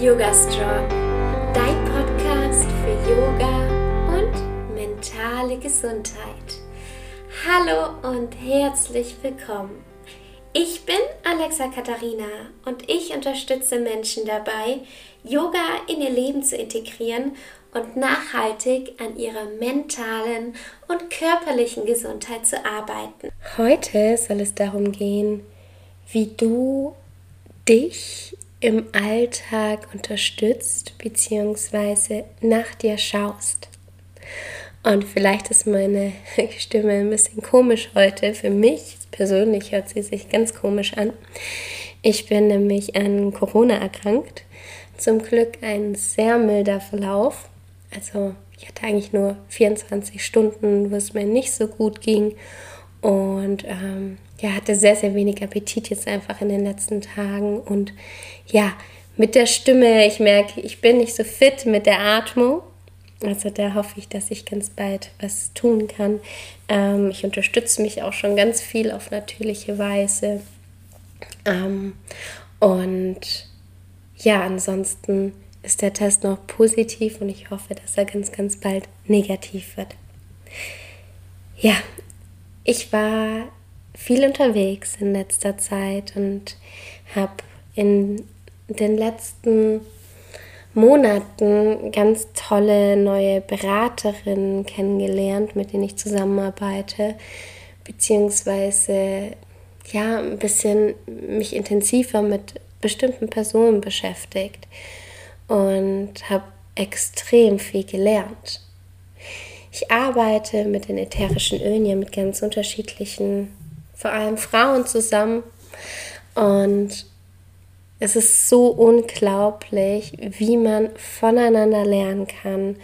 Yoga Strong, dein Podcast für Yoga und mentale Gesundheit. Hallo und herzlich willkommen. Ich bin Alexa Katharina und ich unterstütze Menschen dabei, Yoga in ihr Leben zu integrieren und nachhaltig an ihrer mentalen und körperlichen Gesundheit zu arbeiten. Heute soll es darum gehen, wie du dich im Alltag unterstützt bzw. nach dir schaust. Und vielleicht ist meine Stimme ein bisschen komisch heute. Für mich persönlich hört sie sich ganz komisch an. Ich bin nämlich an Corona erkrankt. Zum Glück ein sehr milder Verlauf. Also ich hatte eigentlich nur 24 Stunden, wo es mir nicht so gut ging. Und ähm, ja, hatte sehr, sehr wenig Appetit jetzt einfach in den letzten Tagen. Und ja, mit der Stimme, ich merke, ich bin nicht so fit mit der Atmung. Also da hoffe ich, dass ich ganz bald was tun kann. Ähm, ich unterstütze mich auch schon ganz viel auf natürliche Weise. Ähm, und ja, ansonsten ist der Test noch positiv und ich hoffe, dass er ganz, ganz bald negativ wird. Ja, ich war viel unterwegs in letzter Zeit und habe in den letzten Monaten ganz tolle neue Beraterinnen kennengelernt, mit denen ich zusammenarbeite, beziehungsweise ja, ein bisschen mich intensiver mit bestimmten Personen beschäftigt und habe extrem viel gelernt. Ich arbeite mit den ätherischen Ölen ja mit ganz unterschiedlichen, vor allem Frauen zusammen und es ist so unglaublich, wie man voneinander lernen kann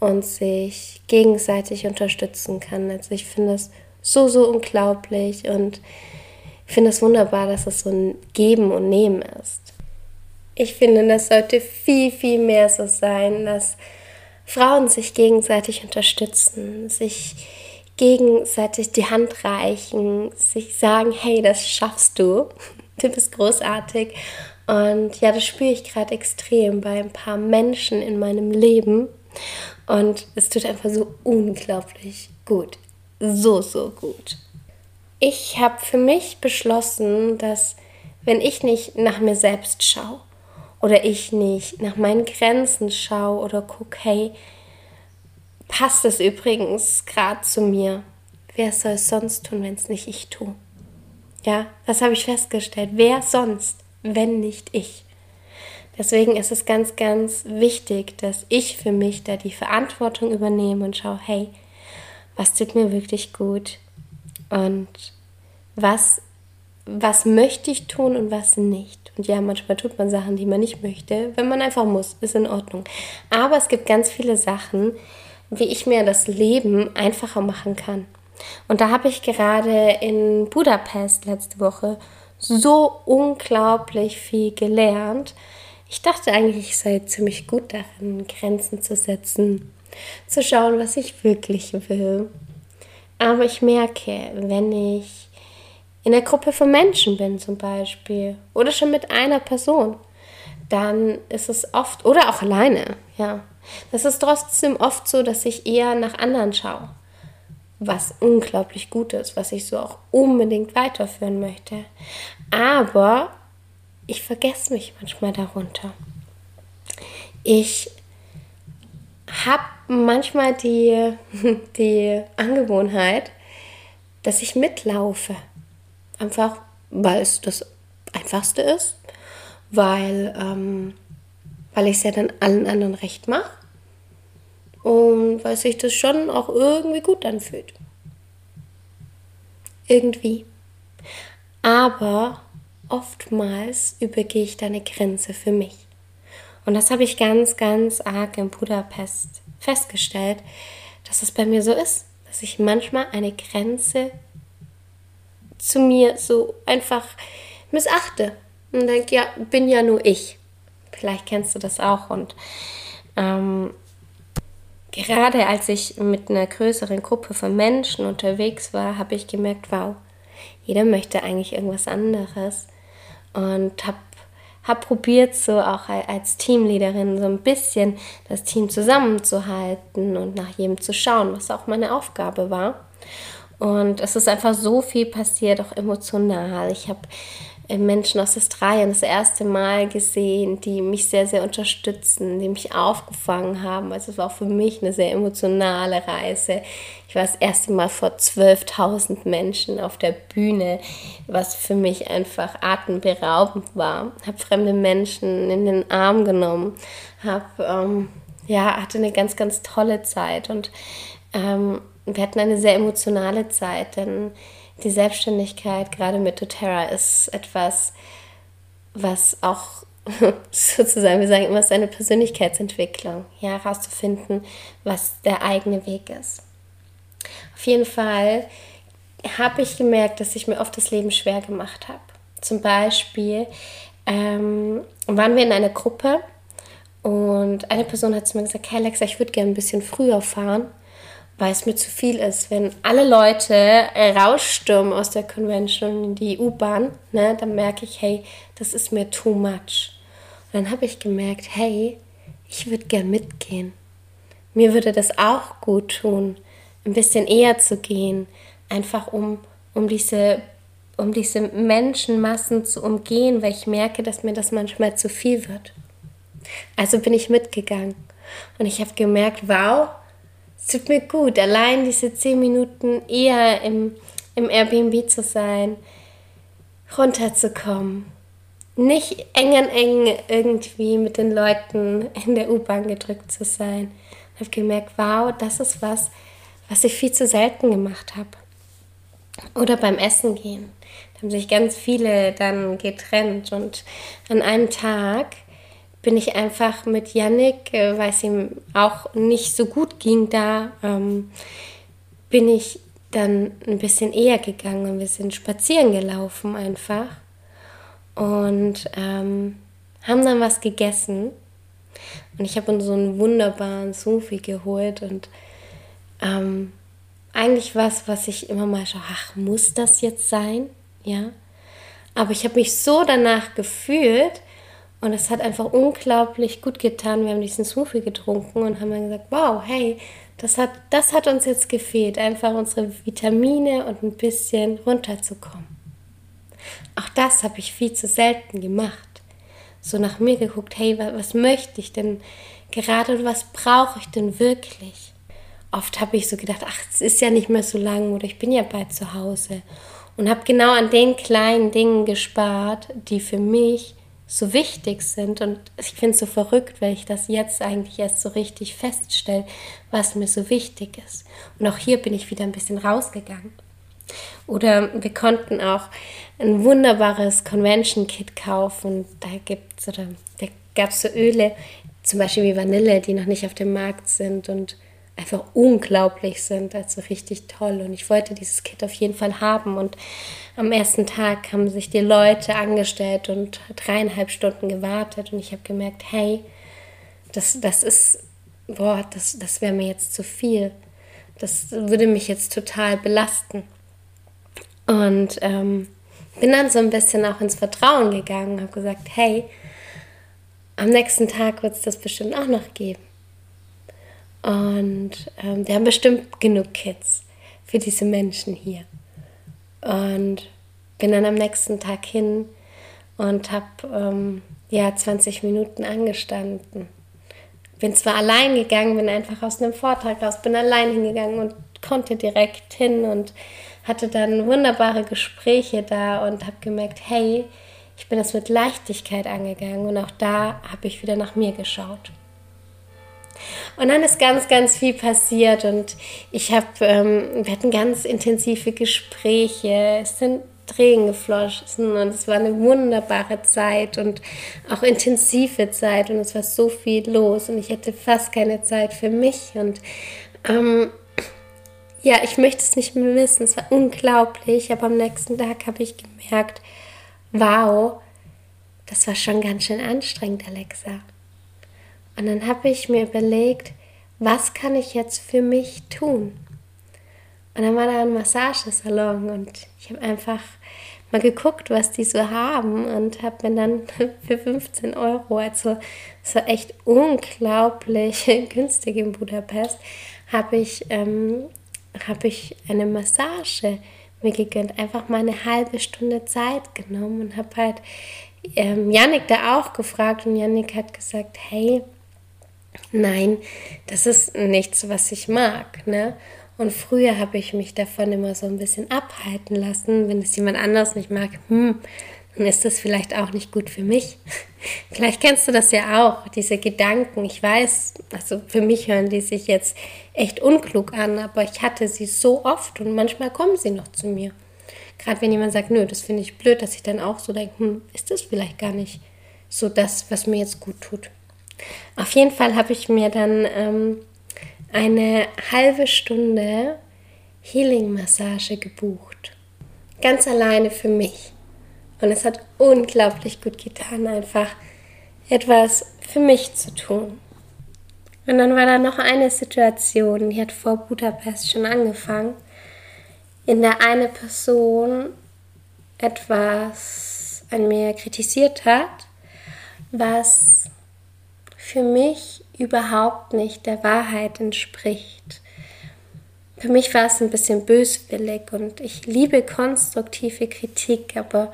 und sich gegenseitig unterstützen kann. Also ich finde es so, so unglaublich und ich finde es wunderbar, dass es so ein Geben und Nehmen ist. Ich finde, das sollte viel, viel mehr so sein, dass Frauen sich gegenseitig unterstützen, sich gegenseitig die Hand reichen, sich sagen, hey, das schaffst du, du bist großartig und ja, das spüre ich gerade extrem bei ein paar Menschen in meinem Leben. Und es tut einfach so unglaublich gut. So, so gut. Ich habe für mich beschlossen, dass wenn ich nicht nach mir selbst schaue oder ich nicht nach meinen Grenzen schaue oder gucke, hey, passt es übrigens gerade zu mir? Wer soll es sonst tun, wenn es nicht ich tue? Ja, das habe ich festgestellt. Wer sonst? wenn nicht ich. Deswegen ist es ganz, ganz wichtig, dass ich für mich da die Verantwortung übernehme und schaue, hey, was tut mir wirklich gut und was, was möchte ich tun und was nicht. Und ja, manchmal tut man Sachen, die man nicht möchte, wenn man einfach muss, ist in Ordnung. Aber es gibt ganz viele Sachen, wie ich mir das Leben einfacher machen kann. Und da habe ich gerade in Budapest letzte Woche so unglaublich viel gelernt. Ich dachte eigentlich, ich sei ziemlich gut darin, Grenzen zu setzen, zu schauen, was ich wirklich will. Aber ich merke, wenn ich in einer Gruppe von Menschen bin zum Beispiel oder schon mit einer Person, dann ist es oft, oder auch alleine, ja, das ist trotzdem oft so, dass ich eher nach anderen schaue was unglaublich gut ist, was ich so auch unbedingt weiterführen möchte. Aber ich vergesse mich manchmal darunter. Ich habe manchmal die, die Angewohnheit, dass ich mitlaufe. Einfach, weil es das Einfachste ist, weil, ähm, weil ich es ja dann allen anderen recht mache und weil sich das schon auch irgendwie gut anfühlt. Irgendwie. Aber oftmals übergehe ich da eine Grenze für mich. Und das habe ich ganz, ganz arg in Budapest festgestellt, dass es bei mir so ist, dass ich manchmal eine Grenze zu mir so einfach missachte und denke, ja, bin ja nur ich. Vielleicht kennst du das auch und ähm, Gerade als ich mit einer größeren Gruppe von Menschen unterwegs war, habe ich gemerkt, wow, jeder möchte eigentlich irgendwas anderes und habe habe probiert, so auch als Teamleaderin so ein bisschen das Team zusammenzuhalten und nach jedem zu schauen, was auch meine Aufgabe war. Und es ist einfach so viel passiert, auch emotional. Ich habe äh, Menschen aus Australien das erste Mal gesehen, die mich sehr, sehr unterstützen, die mich aufgefangen haben. Also es war auch für mich eine sehr emotionale Reise. Ich war das erste Mal vor 12.000 Menschen auf der Bühne, was für mich einfach atemberaubend war. Habe fremde Menschen in den Arm genommen, habe ähm, ja hatte eine ganz, ganz tolle Zeit und ähm, wir hatten eine sehr emotionale Zeit, denn die Selbstständigkeit, gerade mit doTERRA, ist etwas, was auch sozusagen, wir sagen immer, ist eine Persönlichkeitsentwicklung, ja, herauszufinden, was der eigene Weg ist. Auf jeden Fall habe ich gemerkt, dass ich mir oft das Leben schwer gemacht habe. Zum Beispiel ähm, waren wir in einer Gruppe und eine Person hat zu mir gesagt, hey Alexa, ich würde gerne ein bisschen früher fahren weil es mir zu viel ist. Wenn alle Leute äh, rausstürmen aus der Convention in die U-Bahn, ne, dann merke ich, hey, das ist mir too much. Und dann habe ich gemerkt, hey, ich würde gern mitgehen. Mir würde das auch gut tun, ein bisschen eher zu gehen, einfach um, um diese um diese Menschenmassen zu umgehen, weil ich merke, dass mir das manchmal zu viel wird. Also bin ich mitgegangen und ich habe gemerkt, wow, es tut mir gut, allein diese zehn Minuten eher im, im Airbnb zu sein, runterzukommen. Nicht eng an eng irgendwie mit den Leuten in der U-Bahn gedrückt zu sein. Ich habe gemerkt, wow, das ist was, was ich viel zu selten gemacht habe. Oder beim Essen gehen. Da haben sich ganz viele dann getrennt und an einem Tag bin ich einfach mit Yannick, äh, weil es ihm auch nicht so gut ging da, ähm, bin ich dann ein bisschen eher gegangen und wir sind spazieren gelaufen einfach und ähm, haben dann was gegessen und ich habe uns so einen wunderbaren Sufi geholt und ähm, eigentlich was, was ich immer mal so, ach, muss das jetzt sein? Ja. Aber ich habe mich so danach gefühlt, und es hat einfach unglaublich gut getan. Wir haben diesen Smoothie getrunken und haben dann gesagt, wow, hey, das hat, das hat uns jetzt gefehlt, einfach unsere Vitamine und ein bisschen runterzukommen. Auch das habe ich viel zu selten gemacht. So nach mir geguckt, hey, was, möchte ich denn gerade und was brauche ich denn wirklich? Oft habe ich so gedacht, ach, es ist ja nicht mehr so lang oder ich bin ja bald zu Hause. Und habe genau an den kleinen Dingen gespart, die für mich so wichtig sind. Und ich finde es so verrückt, weil ich das jetzt eigentlich erst so richtig feststelle, was mir so wichtig ist. Und auch hier bin ich wieder ein bisschen rausgegangen. Oder wir konnten auch ein wunderbares Convention-Kit kaufen. Da gibt es oder da gab es so Öle, zum Beispiel wie Vanille, die noch nicht auf dem Markt sind und einfach unglaublich sind, also richtig toll. Und ich wollte dieses Kit auf jeden Fall haben. Und am ersten Tag haben sich die Leute angestellt und dreieinhalb Stunden gewartet. Und ich habe gemerkt, hey, das, das ist, boah, das, das wäre mir jetzt zu viel. Das würde mich jetzt total belasten. Und ähm, bin dann so ein bisschen auch ins Vertrauen gegangen, habe gesagt, hey, am nächsten Tag wird es das bestimmt auch noch geben. Und ähm, wir haben bestimmt genug Kids für diese Menschen hier. Und bin dann am nächsten Tag hin und habe ähm, ja 20 Minuten angestanden. Bin zwar allein gegangen, bin einfach aus einem Vortrag raus, bin allein hingegangen und konnte direkt hin und hatte dann wunderbare Gespräche da und habe gemerkt, hey, ich bin das mit Leichtigkeit angegangen und auch da habe ich wieder nach mir geschaut. Und dann ist ganz, ganz viel passiert und ich habe, ähm, wir hatten ganz intensive Gespräche, es sind Tränen geflossen und es war eine wunderbare Zeit und auch intensive Zeit und es war so viel los und ich hatte fast keine Zeit für mich und ähm, ja, ich möchte es nicht mehr wissen, es war unglaublich, aber am nächsten Tag habe ich gemerkt, wow, das war schon ganz schön anstrengend, Alexa. Und dann habe ich mir überlegt, was kann ich jetzt für mich tun? Und dann war da ein Massagesalon und ich habe einfach mal geguckt, was die so haben und habe mir dann für 15 Euro, also so echt unglaublich günstig in Budapest, habe ich, ähm, hab ich eine Massage mir gegönnt. Einfach mal eine halbe Stunde Zeit genommen und habe halt ähm, Yannick da auch gefragt und Yannick hat gesagt, hey, nein, das ist nichts, was ich mag. Ne? Und früher habe ich mich davon immer so ein bisschen abhalten lassen, wenn es jemand anders nicht mag, hm, dann ist das vielleicht auch nicht gut für mich. vielleicht kennst du das ja auch, diese Gedanken. Ich weiß, also für mich hören die sich jetzt echt unklug an, aber ich hatte sie so oft und manchmal kommen sie noch zu mir. Gerade wenn jemand sagt, nö, das finde ich blöd, dass ich dann auch so denke, hm, ist das vielleicht gar nicht so das, was mir jetzt gut tut. Auf jeden Fall habe ich mir dann ähm, eine halbe Stunde Healing-Massage gebucht. Ganz alleine für mich. Und es hat unglaublich gut getan, einfach etwas für mich zu tun. Und dann war da noch eine Situation, die hat vor Budapest schon angefangen, in der eine Person etwas an mir kritisiert hat, was für mich überhaupt nicht der Wahrheit entspricht. Für mich war es ein bisschen böswillig und ich liebe konstruktive Kritik, aber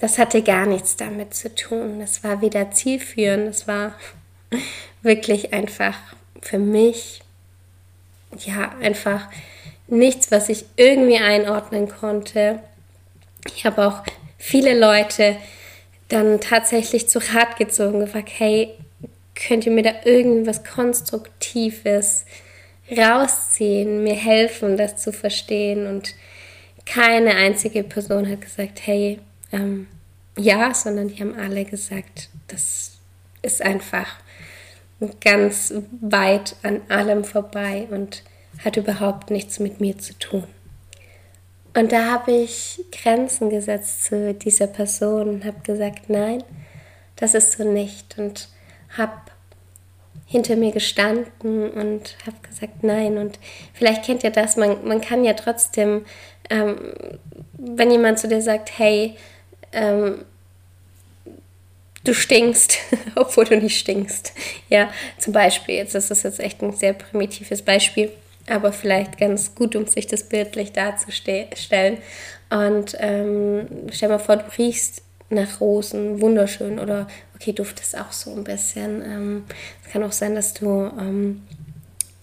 das hatte gar nichts damit zu tun. Es war weder zielführend, es war wirklich einfach für mich, ja, einfach nichts, was ich irgendwie einordnen konnte. Ich habe auch viele Leute dann tatsächlich zu Rat gezogen, gefragt, hey, könnt ihr mir da irgendwas Konstruktives rausziehen, mir helfen, das zu verstehen. Und keine einzige Person hat gesagt, hey, ähm, ja, sondern die haben alle gesagt, das ist einfach ganz weit an allem vorbei und hat überhaupt nichts mit mir zu tun. Und da habe ich Grenzen gesetzt zu dieser Person und habe gesagt, nein, das ist so nicht. Und habe hinter mir gestanden und habe gesagt, nein. Und vielleicht kennt ihr das, man, man kann ja trotzdem, ähm, wenn jemand zu dir sagt, hey, ähm, du stinkst, obwohl du nicht stinkst. Ja, zum Beispiel, jetzt ist das jetzt echt ein sehr primitives Beispiel, aber vielleicht ganz gut, um sich das bildlich darzustellen. Und ähm, stell mal vor, du riechst nach Rosen, wunderschön. Oder okay, duftest auch so ein bisschen. Ähm, es kann auch sein, dass du ähm,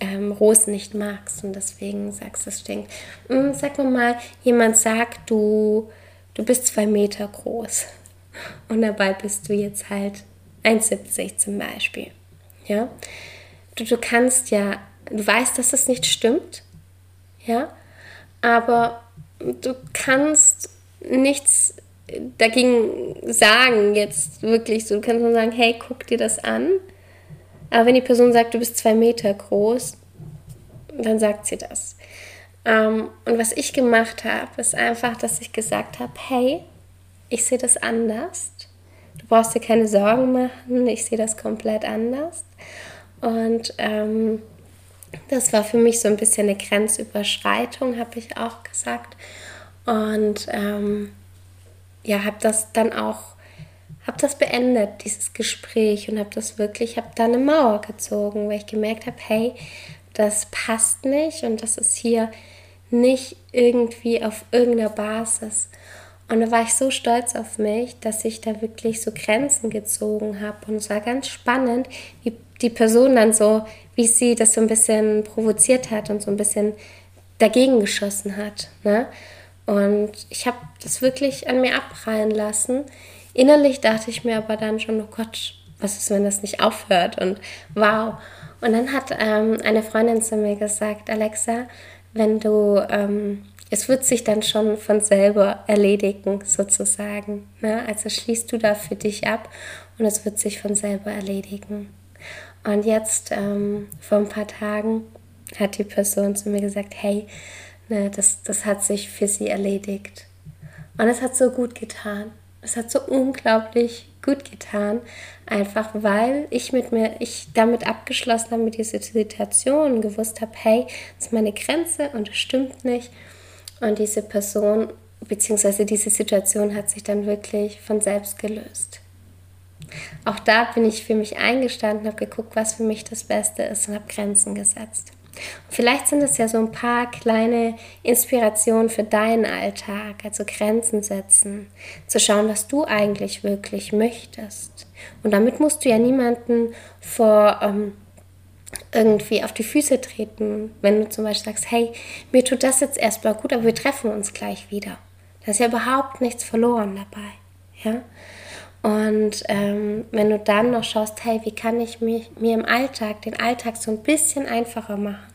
ähm, Rosen nicht magst und deswegen sagst, es stinkt. Hm, sag mir mal, jemand sagt, du, du bist zwei Meter groß und dabei bist du jetzt halt 1,70 zum Beispiel. Ja, du, du kannst ja, du weißt, dass das nicht stimmt, ja, aber du kannst nichts dagegen sagen, jetzt wirklich so. Du kannst nur sagen, hey, guck dir das an. Aber wenn die Person sagt, du bist zwei Meter groß, dann sagt sie das. Ähm, und was ich gemacht habe, ist einfach, dass ich gesagt habe, hey, ich sehe das anders. Du brauchst dir keine Sorgen machen, ich sehe das komplett anders. Und ähm, das war für mich so ein bisschen eine Grenzüberschreitung, habe ich auch gesagt. Und ähm, ja, habe das dann auch, habe das beendet, dieses Gespräch und habe das wirklich, habe da eine Mauer gezogen, weil ich gemerkt habe, hey, das passt nicht und das ist hier nicht irgendwie auf irgendeiner Basis. Und da war ich so stolz auf mich, dass ich da wirklich so Grenzen gezogen habe. Und es war ganz spannend, wie die Person dann so, wie sie das so ein bisschen provoziert hat und so ein bisschen dagegen geschossen hat. Ne? Und ich habe das wirklich an mir abprallen lassen. Innerlich dachte ich mir aber dann schon, oh Gott, was ist, wenn das nicht aufhört? Und wow. Und dann hat ähm, eine Freundin zu mir gesagt, Alexa, wenn du, ähm, es wird sich dann schon von selber erledigen, sozusagen. Ne? Also schließt du da für dich ab und es wird sich von selber erledigen. Und jetzt, ähm, vor ein paar Tagen, hat die Person zu mir gesagt, hey, Ne, das, das hat sich für sie erledigt. Und es hat so gut getan. Es hat so unglaublich gut getan, einfach weil ich mit mir, ich damit abgeschlossen habe mit dieser Situation gewusst habe, hey, das ist meine Grenze und es stimmt nicht. Und diese Person beziehungsweise diese Situation hat sich dann wirklich von selbst gelöst. Auch da bin ich für mich eingestanden, habe geguckt, was für mich das Beste ist und habe Grenzen gesetzt. Vielleicht sind es ja so ein paar kleine Inspirationen für deinen Alltag, also Grenzen setzen, zu schauen, was du eigentlich wirklich möchtest. Und damit musst du ja niemanden vor ähm, irgendwie auf die Füße treten, wenn du zum Beispiel sagst, hey, mir tut das jetzt erstmal gut, aber wir treffen uns gleich wieder. Da ist ja überhaupt nichts verloren dabei. Ja? Und ähm, wenn du dann noch schaust, hey, wie kann ich mich, mir im Alltag, den Alltag so ein bisschen einfacher machen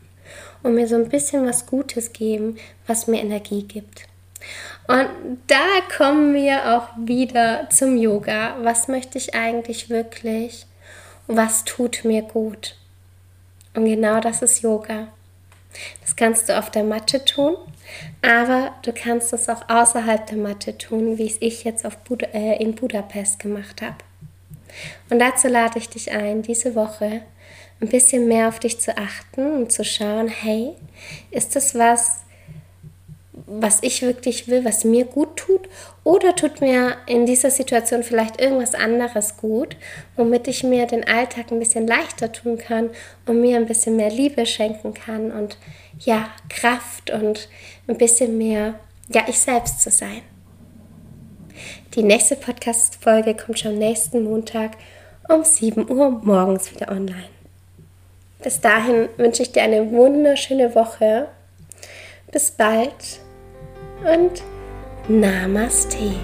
und mir so ein bisschen was Gutes geben, was mir Energie gibt. Und da kommen wir auch wieder zum Yoga. Was möchte ich eigentlich wirklich? Was tut mir gut? Und genau das ist Yoga. Das kannst du auf der Matte tun, aber du kannst es auch außerhalb der Matte tun, wie es ich jetzt Bud äh, in Budapest gemacht habe. Und dazu lade ich dich ein, diese Woche ein bisschen mehr auf dich zu achten und zu schauen, hey, ist das was, was ich wirklich will, was mir gut tut? Oder tut mir in dieser Situation vielleicht irgendwas anderes gut, womit ich mir den Alltag ein bisschen leichter tun kann und mir ein bisschen mehr Liebe schenken kann und ja, Kraft und ein bisschen mehr, ja, ich selbst zu sein. Die nächste Podcast-Folge kommt schon nächsten Montag um 7 Uhr morgens wieder online. Bis dahin wünsche ich dir eine wunderschöne Woche. Bis bald und Namaste.